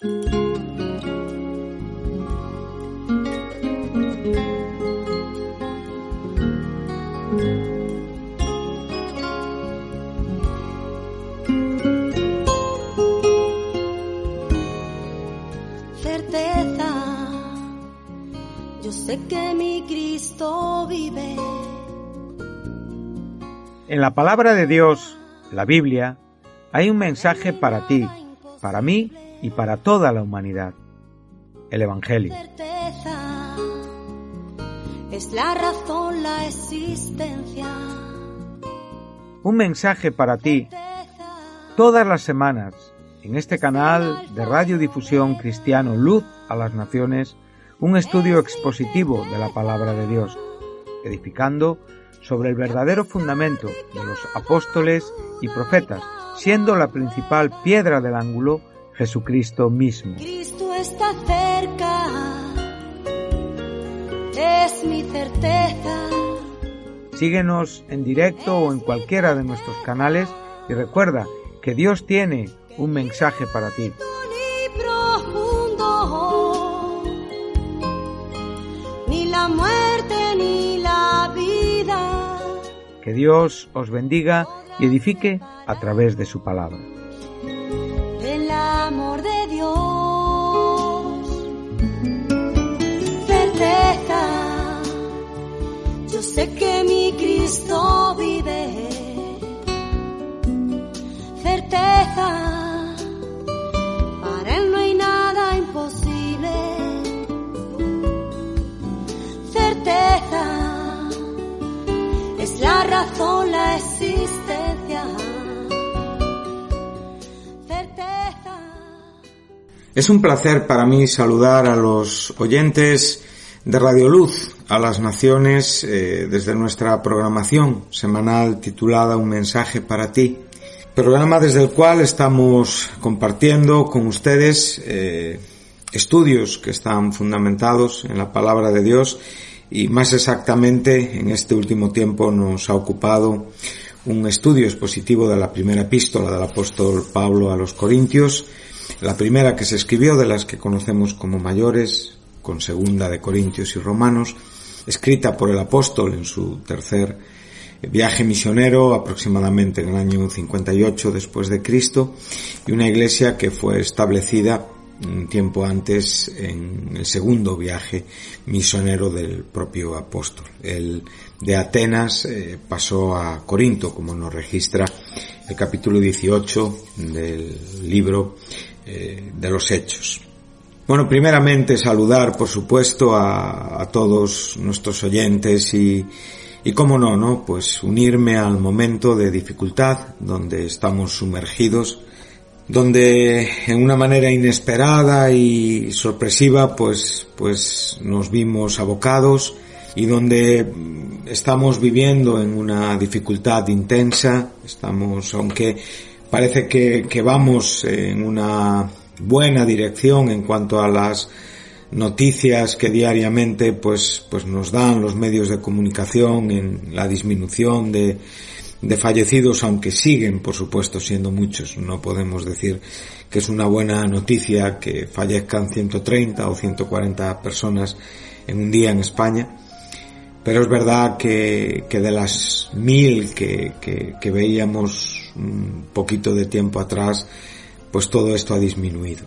Yo sé que mi Cristo vive. En la palabra de Dios, la Biblia, hay un mensaje para ti, para mí y para toda la humanidad. El Evangelio. Certeza, es la razón, la existencia. Un mensaje para ti todas las semanas en este canal de radiodifusión cristiano Luz a las Naciones, un estudio expositivo de la palabra de Dios, edificando sobre el verdadero fundamento de los apóstoles y profetas, siendo la principal piedra del ángulo Jesucristo mismo. Cristo está cerca, es mi certeza. Síguenos en directo o en cualquiera de nuestros canales y recuerda que Dios tiene un mensaje para ti. Que Dios os bendiga y edifique a través de su palabra. Yo sé que mi Cristo vive, certeza, para Él no hay nada imposible, certeza, es la razón, la existencia. Certeza. Es un placer para mí saludar a los oyentes de Radio Luz a las naciones eh, desde nuestra programación semanal titulada Un mensaje para ti. Programa desde el cual estamos compartiendo con ustedes eh, estudios que están fundamentados en la palabra de Dios y más exactamente en este último tiempo nos ha ocupado un estudio expositivo de la primera epístola del apóstol Pablo a los Corintios, la primera que se escribió de las que conocemos como mayores, con segunda de Corintios y Romanos, escrita por el apóstol en su tercer viaje misionero aproximadamente en el año 58 después de Cristo y una iglesia que fue establecida un tiempo antes en el segundo viaje misionero del propio apóstol. El de Atenas eh, pasó a Corinto, como nos registra el capítulo 18 del libro eh, de los Hechos. Bueno, primeramente saludar, por supuesto, a, todos nuestros oyentes y, y cómo no, ¿no? Pues unirme al momento de dificultad donde estamos sumergidos, donde en una manera inesperada y sorpresiva, pues, pues nos vimos abocados y donde estamos viviendo en una dificultad intensa, estamos, aunque parece que, que vamos en una buena dirección en cuanto a las noticias que diariamente pues, pues nos dan los medios de comunicación en la disminución de, de fallecidos, aunque siguen, por supuesto, siendo muchos. No podemos decir que es una buena noticia que fallezcan 130 o 140 personas en un día en España. Pero es verdad que, que de las mil que, que, que veíamos un poquito de tiempo atrás, pues todo esto ha disminuido.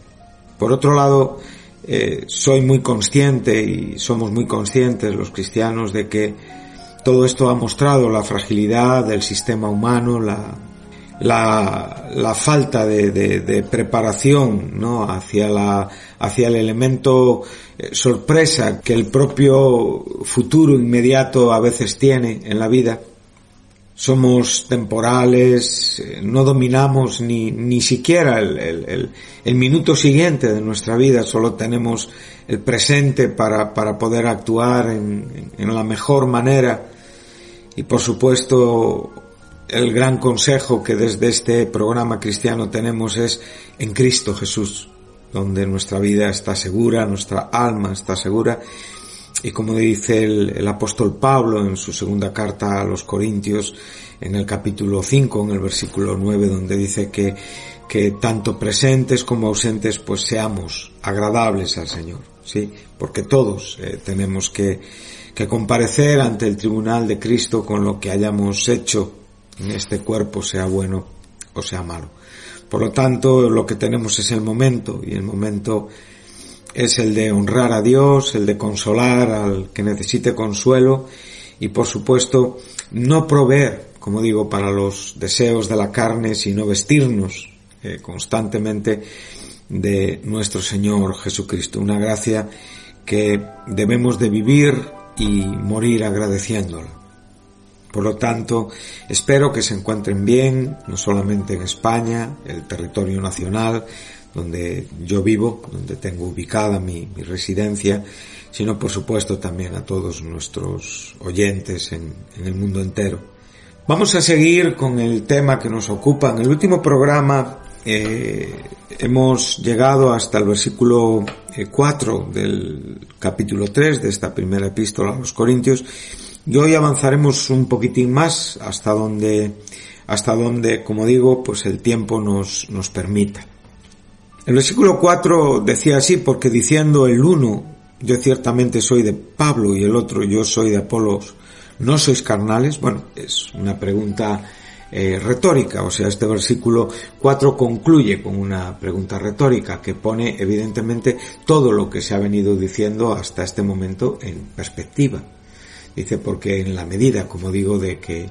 Por otro lado, eh, soy muy consciente y somos muy conscientes los cristianos de que todo esto ha mostrado la fragilidad del sistema humano, la, falta de, preparación ¿no? hacia, la, hacia el elemento eh, sorpresa que el propio futuro inmediato a veces tiene en la vida. Somos temporales, eh, no dominamos ni, ni siquiera el, el, minuto siguiente de nuestra vida, solo tenemos el presente para, para poder actuar en, en la mejor manera. Y por supuesto, el gran consejo que desde este programa cristiano tenemos es en Cristo Jesús, donde nuestra vida está segura, nuestra alma está segura y como dice el, apóstol Pablo en su segunda carta a los Corintios, en el capítulo 5, en el versículo 9, donde dice que, que tanto presentes como ausentes pues seamos agradables al Señor, ¿sí? Porque todos eh, tenemos que, que comparecer ante el tribunal de Cristo con lo que hayamos hecho en este cuerpo, sea bueno o sea malo. Por lo tanto, lo que tenemos es el momento y el momento es el de honrar a Dios, el de consolar al que necesite consuelo y por supuesto no proveer, como digo, para los deseos de la carne, sino vestirnos eh, constantemente de nuestro Señor Jesucristo. Una gracia que debemos de vivir y morir agradeciéndola. Por lo tanto, espero que se encuentren bien, no solamente en España, el territorio nacional, donde yo vivo, donde tengo ubicada mi, residencia, sino por supuesto también a todos nuestros oyentes en, el mundo entero. Vamos a seguir con el tema que nos ocupa. En el último programa eh, hemos llegado hasta el versículo 4 eh, del capítulo 3 de esta primera epístola a los Corintios y hoy avanzaremos un poquitín más hasta donde, hasta donde, como digo, pues el tiempo nos, nos permita. El versículo 4 decía así, porque diciendo el uno, yo ciertamente soy de Pablo y el otro, yo soy de Apolos, ¿no sois carnales? Bueno, es una pregunta eh, retórica, o sea, este versículo 4 concluye con una pregunta retórica que pone evidentemente todo lo que se ha venido diciendo hasta este momento en perspectiva. Dice, porque en la medida, como digo, de que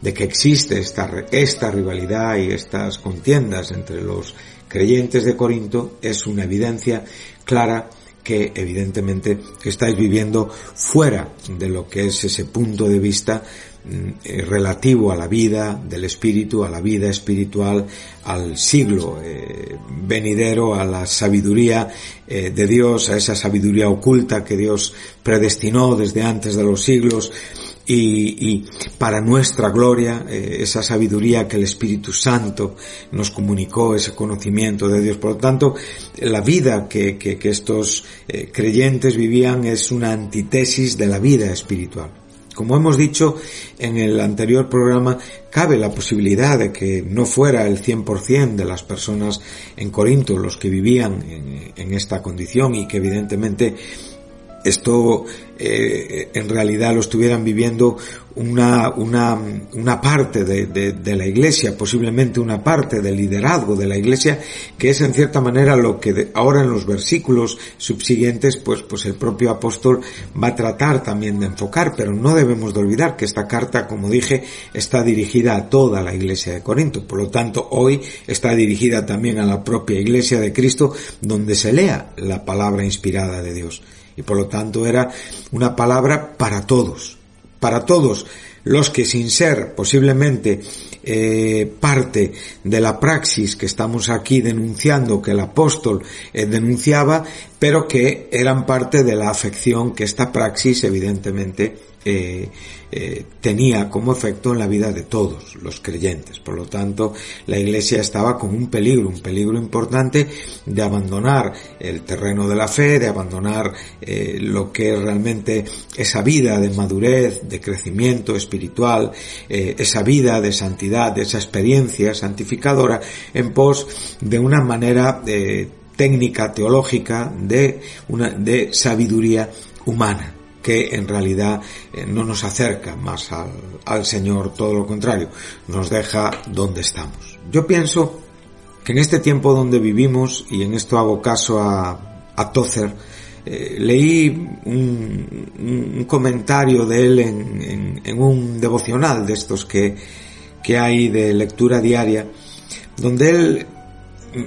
de que existe esta, esta rivalidad y estas contiendas entre los creyentes de Corinto es una evidencia clara que evidentemente estáis viviendo fuera de lo que es ese punto de vista mm, eh, relativo a la vida del espíritu, a la vida espiritual, al siglo eh, venidero, a la sabiduría eh, de Dios, a esa sabiduría oculta que Dios predestinó desde antes de los siglos, y, y para nuestra gloria, eh, esa sabiduría que el Espíritu Santo nos comunicó, ese conocimiento de Dios. Por lo tanto, la vida que, que, que estos eh, creyentes vivían es una antítesis de la vida espiritual. Como hemos dicho en el anterior programa, cabe la posibilidad de que no fuera el 100% de las personas en Corinto los que vivían en, en esta condición y que evidentemente esto eh, en realidad lo estuvieran viviendo una, una, una parte de, de, la iglesia, posiblemente una parte del liderazgo de la iglesia, que es en cierta manera lo que ahora en los versículos subsiguientes, pues, pues el propio apóstol va a tratar también de enfocar, pero no debemos de olvidar que esta carta, como dije, está dirigida a toda la iglesia de Corinto. Por lo tanto, hoy está dirigida también a la propia iglesia de Cristo, donde se lea la palabra inspirada de Dios y por lo tanto era una palabra para todos, para todos los que sin ser posiblemente eh, parte de la praxis que estamos aquí denunciando que el apóstol eh, denunciaba, pero que eran parte de la afección que esta praxis evidentemente eh, eh, tenía como efecto en la vida de todos los creyentes. Por lo tanto, la Iglesia estaba con un peligro, un peligro importante de abandonar el terreno de la fe, de abandonar eh, lo que es realmente esa vida de madurez, de crecimiento espiritual, esa vida de santidad, esa experiencia santificadora en pos de una manera técnica, teológica, de una, de sabiduría humana que en realidad eh, no nos acerca más al, Señor, todo lo contrario, nos deja donde estamos. Yo pienso que en este tiempo donde vivimos, y en esto hago caso a, a Tozer, eh, leí un, comentario de él en, en, un devocional de estos que, que hay de lectura diaria, donde él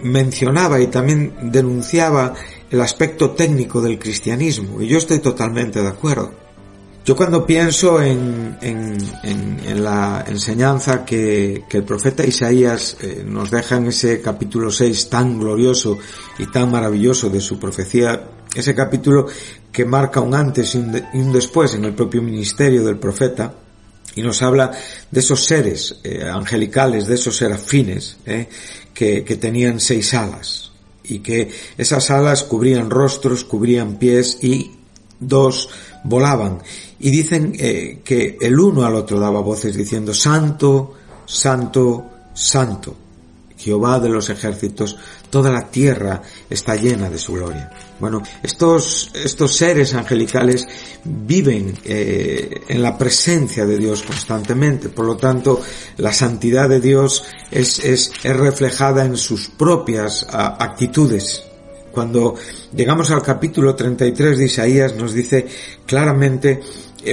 mencionaba y también denunciaba el aspecto técnico del cristianismo, y yo estoy totalmente de acuerdo. Yo cuando pienso en, en, en, la enseñanza que, que, el profeta Isaías eh, nos deja en ese capítulo 6 tan glorioso y tan maravilloso de su profecía, ese capítulo que marca un antes y un, después en el propio ministerio del profeta, y nos habla de esos seres eh, angelicales, de esos serafines, eh, que, que tenían seis alas, y que esas alas cubrían rostros, cubrían pies y dos volaban. Y dicen eh, que el uno al otro daba voces diciendo Santo, Santo, Santo, Jehová de los ejércitos, toda la tierra está llena de su gloria. Bueno, estos, estos seres angelicales viven eh, en la presencia de Dios constantemente, por lo tanto la santidad de Dios es, es, es reflejada en sus propias actitudes, cuando llegamos al capítulo 33 de Isaías nos dice claramente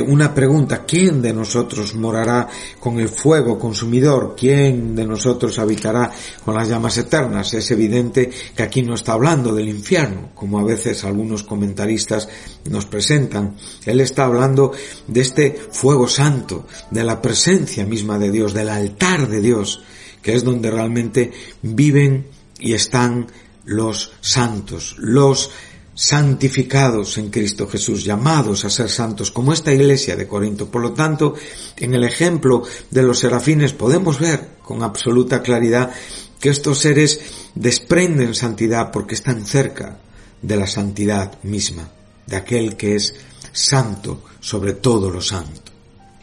una pregunta, ¿quién de nosotros morará con el fuego consumidor? ¿Quién de nosotros habitará con las llamas eternas? Es evidente que aquí no está hablando del infierno, como a veces algunos comentaristas nos presentan. Él está hablando de este fuego santo, de la presencia misma de Dios, del altar de Dios, que es donde realmente viven y están los santos, los santificados en Cristo Jesús, llamados a ser santos, como esta iglesia de Corinto. Por lo tanto, en el ejemplo de los serafines podemos ver con absoluta claridad que estos seres desprenden santidad porque están cerca de la santidad misma, de aquel que es santo sobre todo lo santo.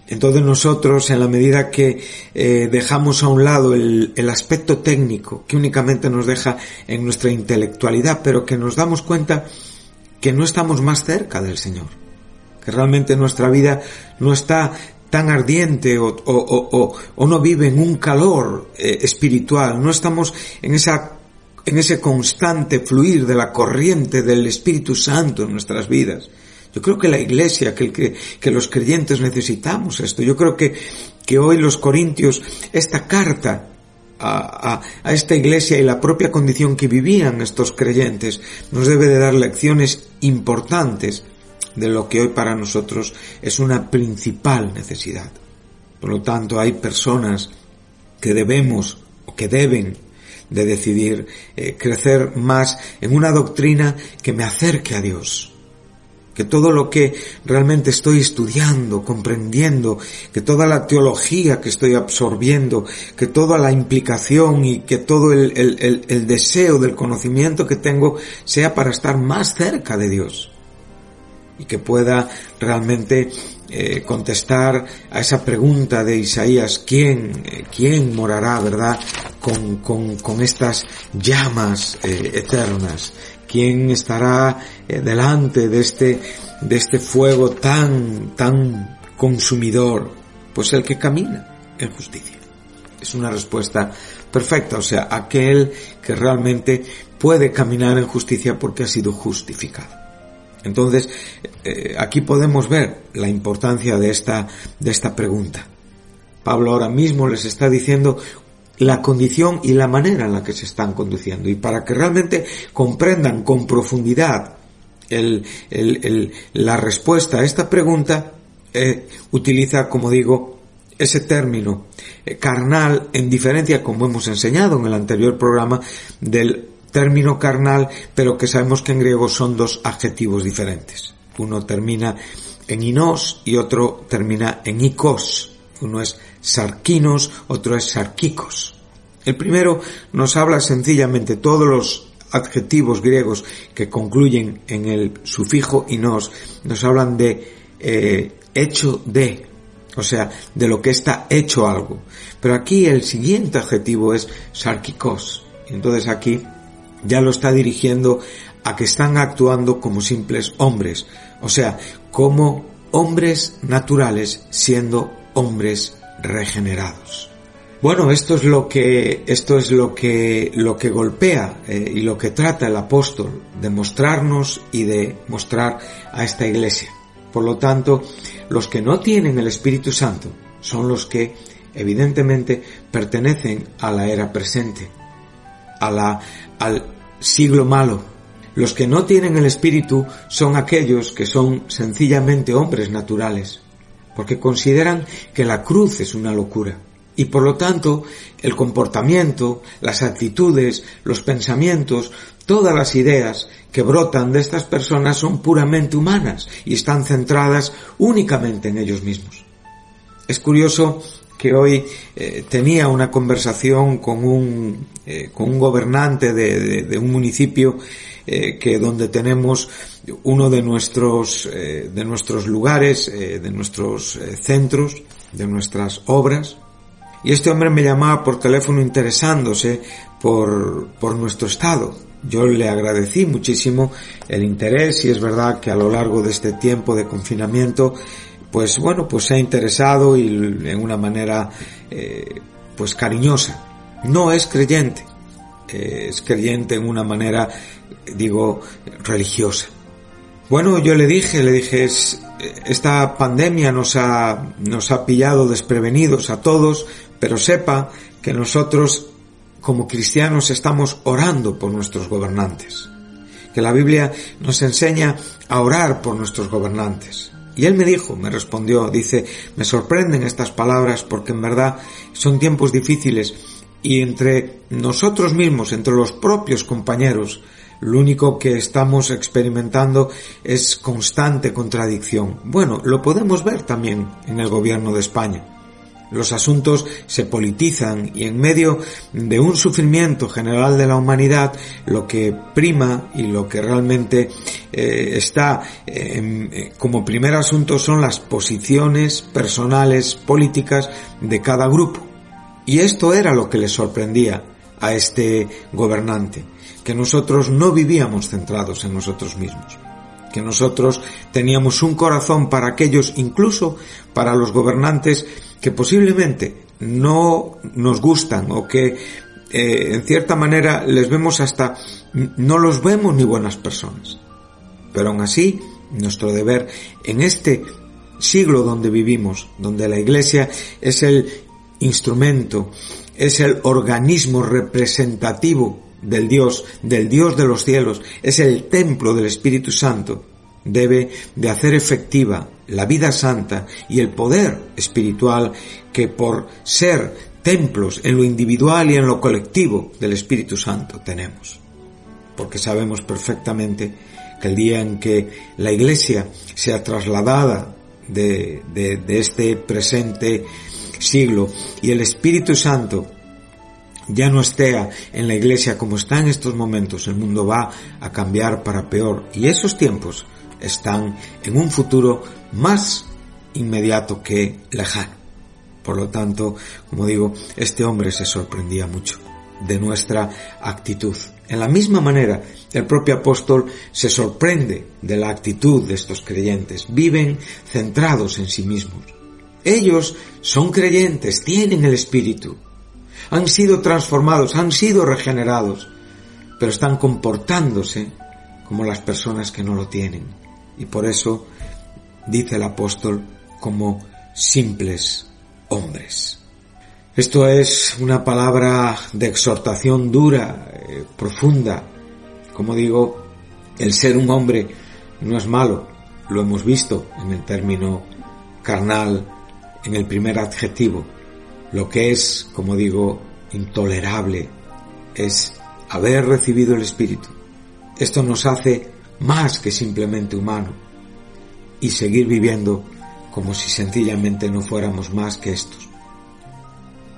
Entonces nosotros, en la medida que eh, dejamos a un lado el, aspecto técnico, que únicamente nos deja en nuestra intelectualidad, pero que nos damos cuenta que no estamos más cerca del Señor, que realmente nuestra vida no está tan ardiente o no vive en un calor eh, espiritual, no estamos en esa en ese constante fluir de la corriente del Espíritu Santo en nuestras vidas. Yo creo que la iglesia, que, los creyentes necesitamos esto. Yo creo que, que hoy los corintios, esta carta a, esta iglesia y la propia condición que vivían estos creyentes nos debe de dar lecciones importantes de lo que hoy para nosotros es una principal necesidad. Por lo tanto, hay personas que debemos o que deben de decidir eh, crecer más en una doctrina que me acerque a Dios, que todo lo que realmente estoy estudiando, comprendiendo, que toda la teología que estoy absorbiendo, que toda la implicación y que todo el, el, el, deseo del conocimiento que tengo sea para estar más cerca de Dios y que pueda realmente eh, contestar a esa pregunta de Isaías, ¿quién, eh, quién morará, verdad, con, con, con estas llamas eh, eternas? ¿Quién estará eh, delante de este, de este fuego tan, tan consumidor? Pues el que camina en justicia. Es una respuesta perfecta, o sea, aquel que realmente puede caminar en justicia porque ha sido justificado. Entonces, eh, aquí podemos ver la importancia de esta, de esta pregunta. Pablo ahora mismo les está diciendo la condición y la manera en la que se están conduciendo. Y para que realmente comprendan con profundidad la respuesta a esta pregunta, eh, utiliza, como digo, ese término eh, carnal en diferencia, como hemos enseñado en el anterior programa, del término carnal, pero que sabemos que en griego son dos adjetivos diferentes. Uno termina en inos y otro termina en ikos. Uno es sarquinos, otro es sarquicos. El primero nos habla sencillamente todos los adjetivos griegos que concluyen en el sufijo inos, nos hablan de eh, hecho de, o sea, de lo que está hecho algo. Pero aquí el siguiente adjetivo es sarquicos. Entonces aquí ya lo está dirigiendo a que están actuando como simples hombres, o sea, como hombres naturales siendo hombres regenerados. Bueno, esto es lo que esto es lo que lo que golpea eh, y lo que trata el apóstol de mostrarnos y de mostrar a esta iglesia. Por lo tanto, los que no tienen el Espíritu Santo son los que evidentemente pertenecen a la era presente, a la al siglo malo, Los que no tienen el Espíritu son aquellos que son sencillamente hombres naturales, porque consideran que la cruz es una locura. Y por lo tanto, el comportamiento, las actitudes, los pensamientos, todas las ideas que brotan de estas personas son puramente humanas y están centradas únicamente en ellos mismos. Es curioso que hoy eh, tenía una conversación con un, eh, con un gobernante de, un municipio eh, que donde tenemos uno de nuestros, de nuestros lugares, de nuestros centros, de nuestras obras, y este hombre me llamaba por teléfono interesándose por, por nuestro estado. Yo le agradecí muchísimo el interés y es verdad que a lo largo de este tiempo de confinamiento pues bueno, pues se ha interesado y en una manera eh, pues cariñosa. No es creyente, es creyente en una manera, digo, religiosa. Bueno, yo le dije, le dije, es, esta pandemia nos ha, nos ha pillado desprevenidos a todos, pero sepa que nosotros como cristianos estamos orando por nuestros gobernantes, que la Biblia nos enseña a orar por nuestros gobernantes. Y él me dijo, me respondió, dice, me sorprenden estas palabras porque en verdad son tiempos difíciles y entre nosotros mismos, entre los propios compañeros, lo único que estamos experimentando es constante contradicción. Bueno, lo podemos ver también en el gobierno de España. Los asuntos se politizan y en medio de un sufrimiento general de la humanidad, lo que prima y lo que realmente eh, está eh, como primer asunto son las posiciones personales, políticas de cada grupo. Y esto era lo que le sorprendía a este gobernante, que nosotros no vivíamos centrados en nosotros mismos que nosotros teníamos un corazón para aquellos, incluso para los gobernantes que posiblemente no nos gustan o que eh, en cierta manera les vemos hasta no los vemos ni buenas personas. Pero aún así, nuestro deber en este siglo donde vivimos, donde la Iglesia es el instrumento, es el organismo representativo del Dios, del Dios de los cielos, es el templo del Espíritu Santo, debe de hacer efectiva la vida santa y el poder espiritual que por ser templos en lo individual y en lo colectivo del Espíritu Santo tenemos. Porque sabemos perfectamente que el día en que la Iglesia sea trasladada de, de, de este presente siglo y el Espíritu Santo ya no esté en la iglesia como está en estos momentos, el mundo va a cambiar para peor. Y esos tiempos están en un futuro más inmediato que lejano. Por lo tanto, como digo, este hombre se sorprendía mucho de nuestra actitud. En la misma manera, el propio apóstol se sorprende de la actitud de estos creyentes. Viven centrados en sí mismos. Ellos son creyentes, tienen el Espíritu. Han sido transformados, han sido regenerados, pero están comportándose como las personas que no lo tienen y por eso dice el apóstol como simples hombres. Esto es una palabra de exhortación dura, eh, profunda. Como digo, el ser un hombre no es malo, lo hemos visto en el término carnal, en el primer adjetivo. Lo que es, como digo, intolerable es haber recibido el Espíritu. Esto nos hace más que simplemente humano, y seguir viviendo como si sencillamente no fuéramos más que estos,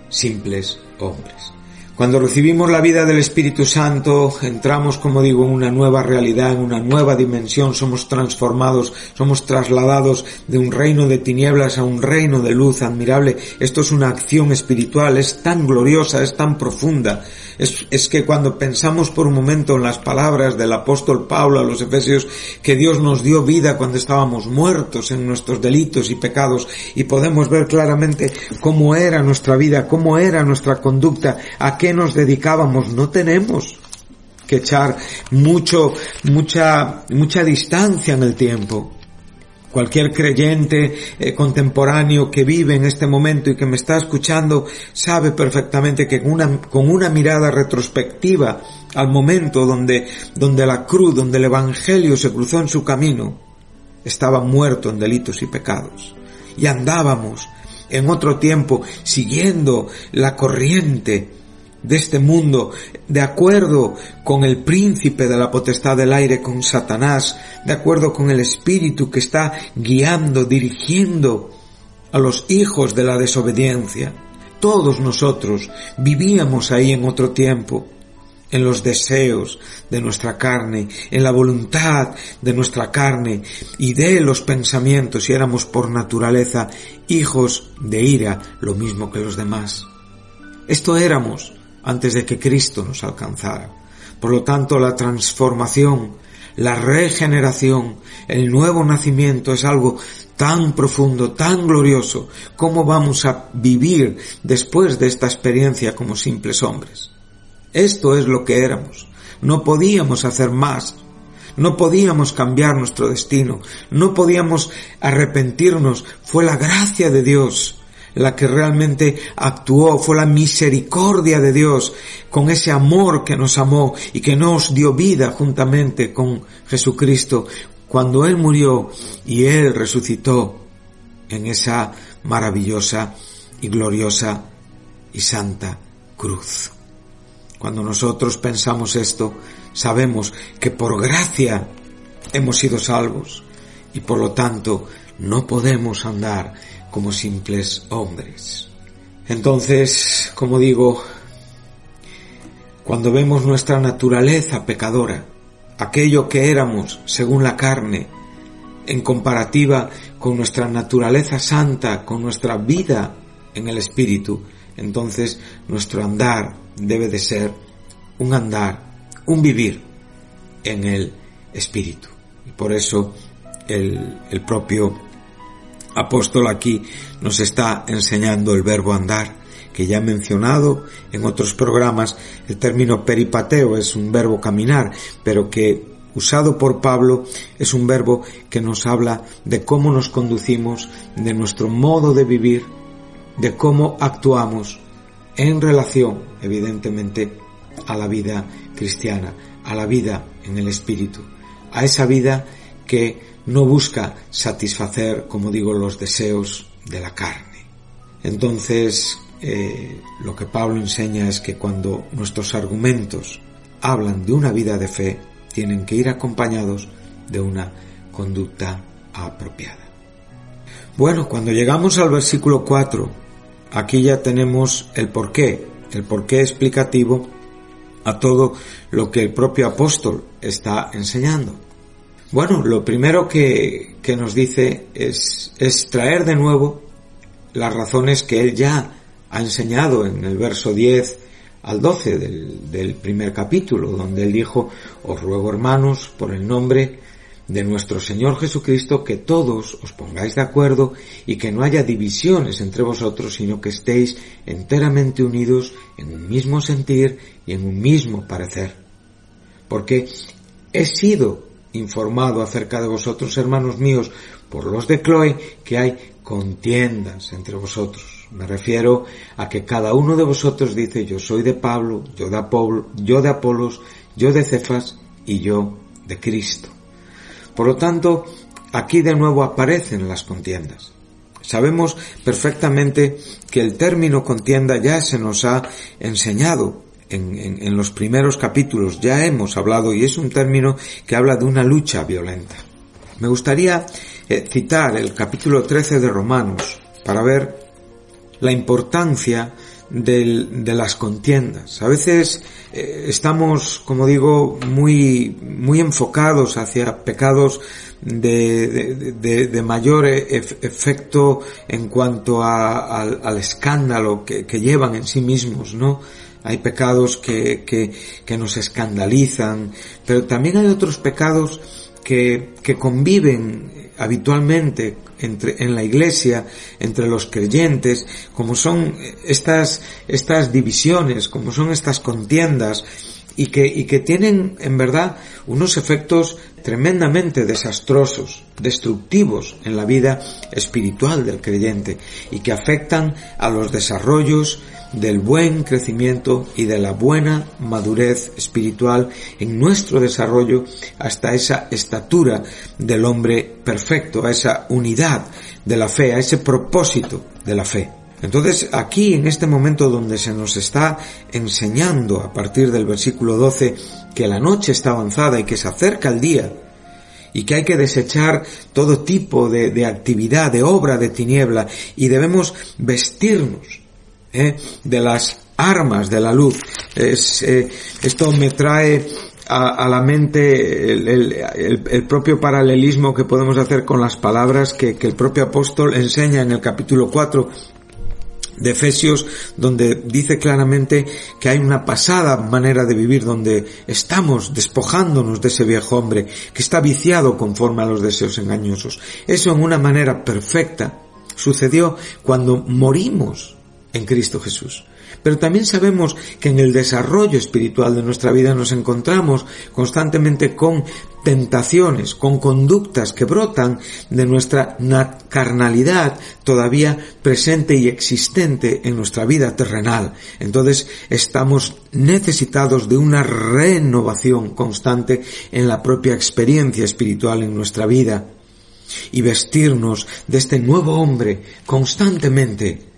simples hombres. Cuando recibimos la vida del Espíritu Santo, entramos, como digo, en una nueva realidad, en una nueva dimensión, somos transformados, somos trasladados de un reino de tinieblas a un reino de luz admirable. Esto es una acción espiritual, es tan gloriosa, es tan profunda. Es, que cuando pensamos por un momento en las palabras del apóstol Pablo a los Efesios, que Dios nos dio vida cuando estábamos muertos en nuestros delitos y pecados, y podemos ver claramente cómo era nuestra vida, cómo era nuestra conducta, a qué nos dedicábamos, no tenemos que echar mucho, mucha, mucha distancia en el tiempo. Cualquier creyente eh, contemporáneo que vive en este momento y que me está escuchando sabe perfectamente que con una, con una mirada retrospectiva al momento donde, donde la cruz, donde el Evangelio se cruzó en su camino, estaba muerto en delitos y pecados. Y andábamos en otro tiempo siguiendo la corriente de este mundo, de acuerdo con el príncipe de la potestad del aire, con Satanás, de acuerdo con el espíritu que está guiando, dirigiendo a los hijos de la desobediencia. Todos nosotros vivíamos ahí en otro tiempo, en los deseos de nuestra carne, en la voluntad de nuestra carne y de los pensamientos y éramos por naturaleza hijos de ira, lo mismo que los demás. Esto éramos antes de que Cristo nos alcanzara. Por lo tanto, la transformación, la regeneración, el nuevo nacimiento es algo tan profundo, tan glorioso, ¿cómo vamos a vivir después de esta experiencia como simples hombres? Esto es lo que éramos. No podíamos hacer más. No podíamos cambiar nuestro destino. No podíamos arrepentirnos. Fue la gracia de Dios la que realmente actuó, fue la misericordia de Dios con ese amor que nos amó y que nos dio vida juntamente con Jesucristo cuando Él murió y Él resucitó en esa maravillosa y gloriosa y santa cruz. Cuando nosotros pensamos esto, sabemos que por gracia hemos sido salvos y por lo tanto no podemos andar como simples hombres. Entonces, como digo, cuando vemos nuestra naturaleza pecadora, aquello que éramos según la carne, en comparativa con nuestra naturaleza santa, con nuestra vida en el Espíritu, entonces nuestro andar debe de ser un andar, un vivir en el Espíritu. Y por eso el, el propio apóstol aquí nos está enseñando el verbo andar, que ya he mencionado en otros programas, el término peripateo es un verbo caminar, pero que usado por Pablo es un verbo que nos habla de cómo nos conducimos, de nuestro modo de vivir, de cómo actuamos en relación, evidentemente, a la vida cristiana, a la vida en el Espíritu, a esa vida que no busca satisfacer, como digo, los deseos de la carne. Entonces, eh, lo que Pablo enseña es que cuando nuestros argumentos hablan de una vida de fe, tienen que ir acompañados de una conducta apropiada. Bueno, cuando llegamos al versículo 4, aquí ya tenemos el porqué, el porqué explicativo a todo lo que el propio apóstol está enseñando. Bueno, lo primero que, nos dice es, es traer de nuevo las razones que él ya ha enseñado en el verso 10 al 12 del, del, primer capítulo, donde él dijo, os ruego hermanos, por el nombre de nuestro Señor Jesucristo, que todos os pongáis de acuerdo y que no haya divisiones entre vosotros, sino que estéis enteramente unidos en un mismo sentir y en un mismo parecer. Porque he sido informado acerca de vosotros, hermanos míos, por los de Chloe, que hay contiendas entre vosotros. Me refiero a que cada uno de vosotros dice yo soy de Pablo, yo de Apolo, yo de Apolos, yo de Cefas y yo de Cristo. Por lo tanto, aquí de nuevo aparecen las contiendas. Sabemos perfectamente que el término contienda ya se nos ha enseñado en, los primeros capítulos ya hemos hablado y es un término que habla de una lucha violenta. Me gustaría eh, citar el capítulo 13 de Romanos para ver la importancia de las contiendas. A veces eh, estamos, como digo, muy, muy enfocados hacia pecados de, mayor e, efecto en cuanto al, escándalo que, llevan en sí mismos, ¿no? Hay pecados que, que, nos escandalizan, pero también hay otros pecados que, que conviven habitualmente entre, en la iglesia, entre los creyentes, como son estas, estas divisiones, como son estas contiendas, y que, y que tienen en verdad unos efectos tremendamente desastrosos, destructivos en la vida espiritual del creyente y que afectan a los desarrollos del buen crecimiento y de la buena madurez espiritual en nuestro desarrollo hasta esa estatura del hombre perfecto, a esa unidad de la fe, a ese propósito de la fe. Entonces aquí en este momento donde se nos está enseñando a partir del versículo 12 que la noche está avanzada y que se acerca el día y que hay que desechar todo tipo de, actividad, de obra de tiniebla y debemos vestirnos ¿eh? de las armas de la luz. Eh, esto me trae a, la mente el, propio paralelismo que podemos hacer con las palabras que, el propio apóstol enseña en el capítulo 4 de Efesios, donde dice claramente que hay una pasada manera de vivir, donde estamos despojándonos de ese viejo hombre que está viciado conforme a los deseos engañosos. Eso en una manera perfecta sucedió cuando morimos en Cristo Jesús. Pero también sabemos que en el desarrollo espiritual de nuestra vida nos encontramos constantemente con tentaciones, con conductas que brotan de nuestra carnalidad todavía presente y existente en nuestra vida terrenal. Entonces estamos necesitados de una renovación constante en la propia experiencia espiritual en nuestra vida y vestirnos de este nuevo hombre constantemente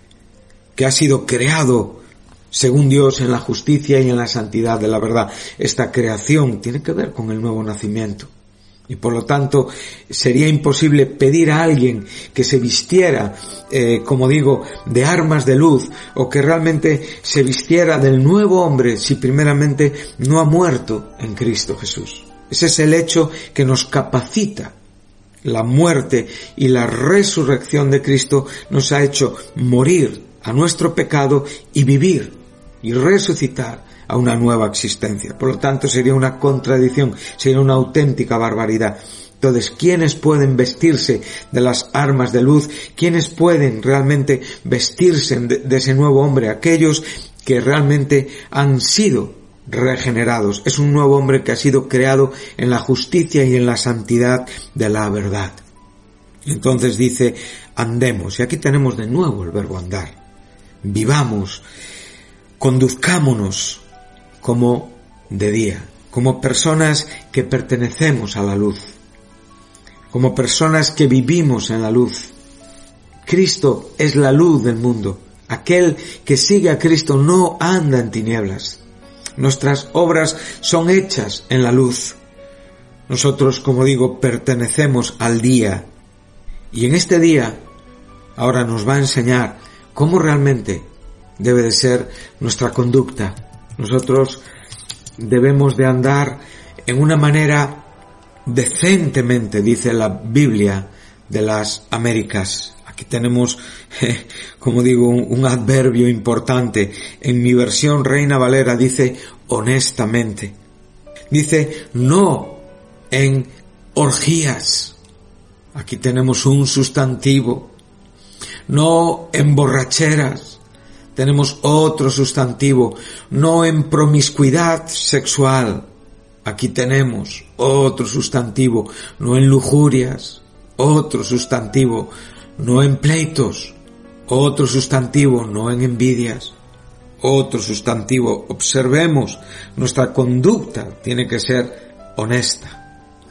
que ha sido creado según Dios en la justicia y en la santidad de la verdad. Esta creación tiene que ver con el nuevo nacimiento. Y por lo tanto sería imposible pedir a alguien que se vistiera, eh, como digo, de armas de luz o que realmente se vistiera del nuevo hombre si primeramente no ha muerto en Cristo Jesús. Ese es el hecho que nos capacita. La muerte y la resurrección de Cristo nos ha hecho morir a nuestro pecado y vivir y resucitar a una nueva existencia. Por lo tanto, sería una contradicción, sería una auténtica barbaridad. Entonces, ¿quiénes pueden vestirse de las armas de luz? ¿Quiénes pueden realmente vestirse de, ese nuevo hombre? Aquellos que realmente han sido regenerados. Es un nuevo hombre que ha sido creado en la justicia y en la santidad de la verdad. Entonces dice, andemos. Y aquí tenemos de nuevo el verbo andar. Vivamos conduzcámonos como de día, como personas que pertenecemos a la luz, como personas que vivimos en la luz. Cristo es la luz del mundo. Aquel que sigue a Cristo no anda en tinieblas. Nuestras obras son hechas en la luz. Nosotros, como digo, pertenecemos al día. Y en este día, ahora nos va a enseñar cómo realmente debe de ser nuestra conducta. Nosotros debemos de andar en una manera decentemente, dice la Biblia de las Américas. Aquí tenemos, como digo, un, adverbio importante. En mi versión Reina Valera dice honestamente. Dice no en orgías. Aquí tenemos un sustantivo. No en borracheras. Tenemos otro sustantivo, no en promiscuidad sexual. Aquí tenemos otro sustantivo, no en lujurias, otro sustantivo, no en pleitos, otro sustantivo, no en envidias, otro sustantivo. Observemos, nuestra conducta tiene que ser honesta.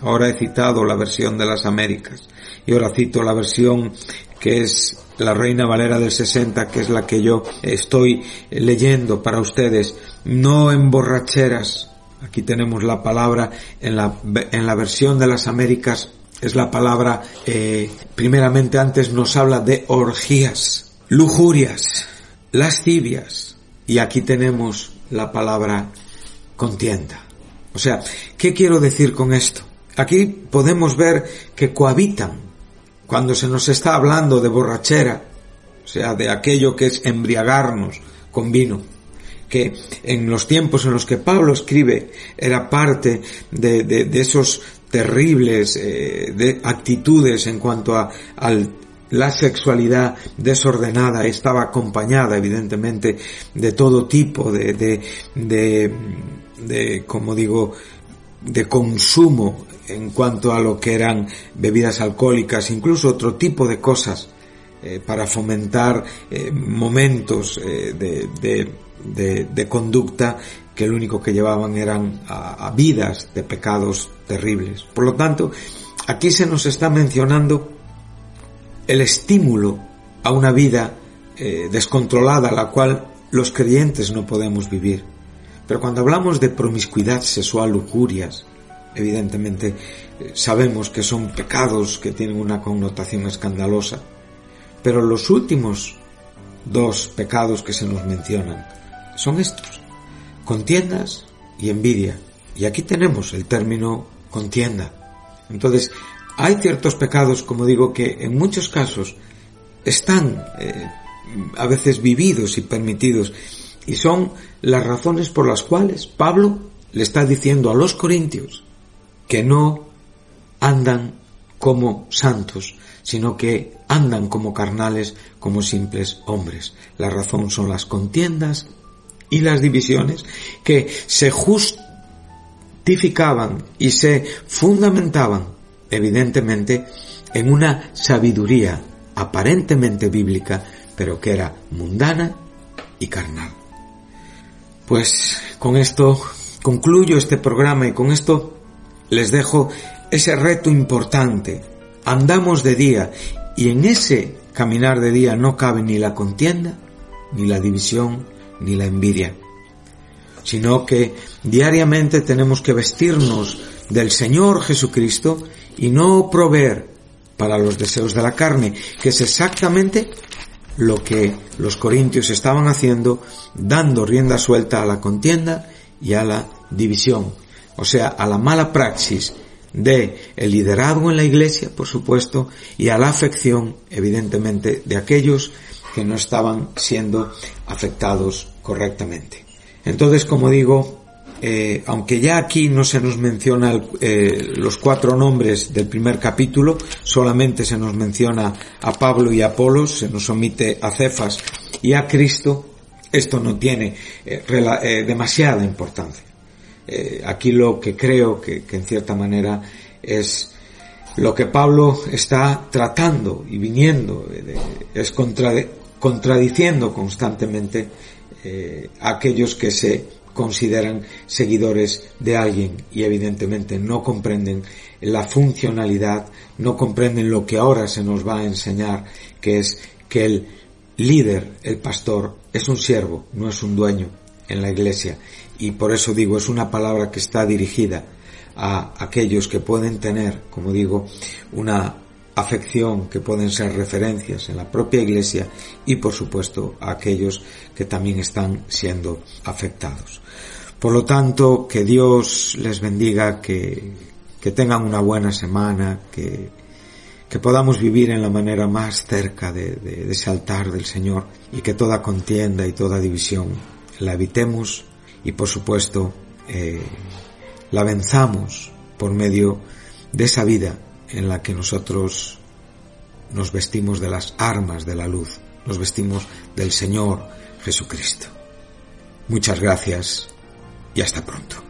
Ahora he citado la versión de las Américas. Y ahora cito la versión que es la Reina Valera del 60, que es la que yo estoy leyendo para ustedes, no en borracheras. Aquí tenemos la palabra en la, en la versión de las Américas, es la palabra, eh, primeramente antes nos habla de orgías, lujurias, lascivias, y aquí tenemos la palabra contienda. O sea, ¿qué quiero decir con esto? Aquí podemos ver que cohabitan cuando se nos está hablando de borrachera, o sea, de aquello que es embriagarnos con vino, que en los tiempos en los que Pablo escribe era parte de, esos terribles eh, de actitudes en cuanto a la sexualidad desordenada estaba acompañada evidentemente de todo tipo de, de de, como digo, de consumo en cuanto a lo que eran bebidas alcohólicas, incluso otro tipo de cosas eh, para fomentar eh, momentos eh, de, de, conducta que lo único que llevaban eran a, vidas de pecados terribles. Por lo tanto, aquí se nos está mencionando el estímulo a una vida descontrolada, la cual los creyentes no podemos vivir. Pero cuando hablamos de promiscuidad sexual, lujurias, evidentemente sabemos que son pecados que tienen una connotación escandalosa. Pero los últimos dos pecados que se nos mencionan son estos, contiendas y envidia. Y aquí tenemos el término contienda. Entonces, hay ciertos pecados, como digo, que en muchos casos están eh, a veces vividos y permitidos y son las razones por las cuales Pablo le está diciendo a los corintios que no andan como santos, sino que andan como carnales, como simples hombres. La razón son las contiendas y las divisiones que se justificaban y se fundamentaban, evidentemente, en una sabiduría aparentemente bíblica, pero que era mundana y carnal. Pues con esto concluyo este programa y con esto les dejo ese reto importante. Andamos de día y en ese caminar de día no cabe ni la contienda, ni la división, ni la envidia, sino que diariamente tenemos que vestirnos del Señor Jesucristo y no proveer para los deseos de la carne, que es exactamente lo que los corintios estaban haciendo, dando rienda suelta a la contienda y a la división, o sea, a la mala praxis de el liderazgo en la iglesia, por supuesto, y a la afección, evidentemente, de aquellos que no estaban siendo afectados correctamente. Entonces, como digo, eh, aunque ya aquí no se nos menciona eh, los cuatro nombres del primer capítulo, solamente se nos menciona a Pablo y a Apolos, se nos omite a Cefas y a Cristo, esto no tiene eh, demasiada importancia. aquí lo que creo que, que, en cierta manera es lo que Pablo está tratando y viniendo, es contradiciendo constantemente a aquellos que se consideran seguidores de alguien y evidentemente no comprenden la funcionalidad, no comprenden lo que ahora se nos va a enseñar, que es que el líder, el pastor, es un siervo, no es un dueño en la iglesia. Y por eso digo, es una palabra que está dirigida a aquellos que pueden tener, como digo, una afección que pueden ser referencias en la propia iglesia y por supuesto a aquellos que también están siendo afectados. Por lo tanto, que Dios les bendiga, que, que tengan una buena semana, que, que podamos vivir en la manera más cerca de, ese altar del Señor y que toda contienda y toda división la evitemos y por supuesto eh, la venzamos por medio de esa vida en la que nosotros nos vestimos de las armas de la luz, nos vestimos del Señor Jesucristo. Muchas gracias y hasta pronto.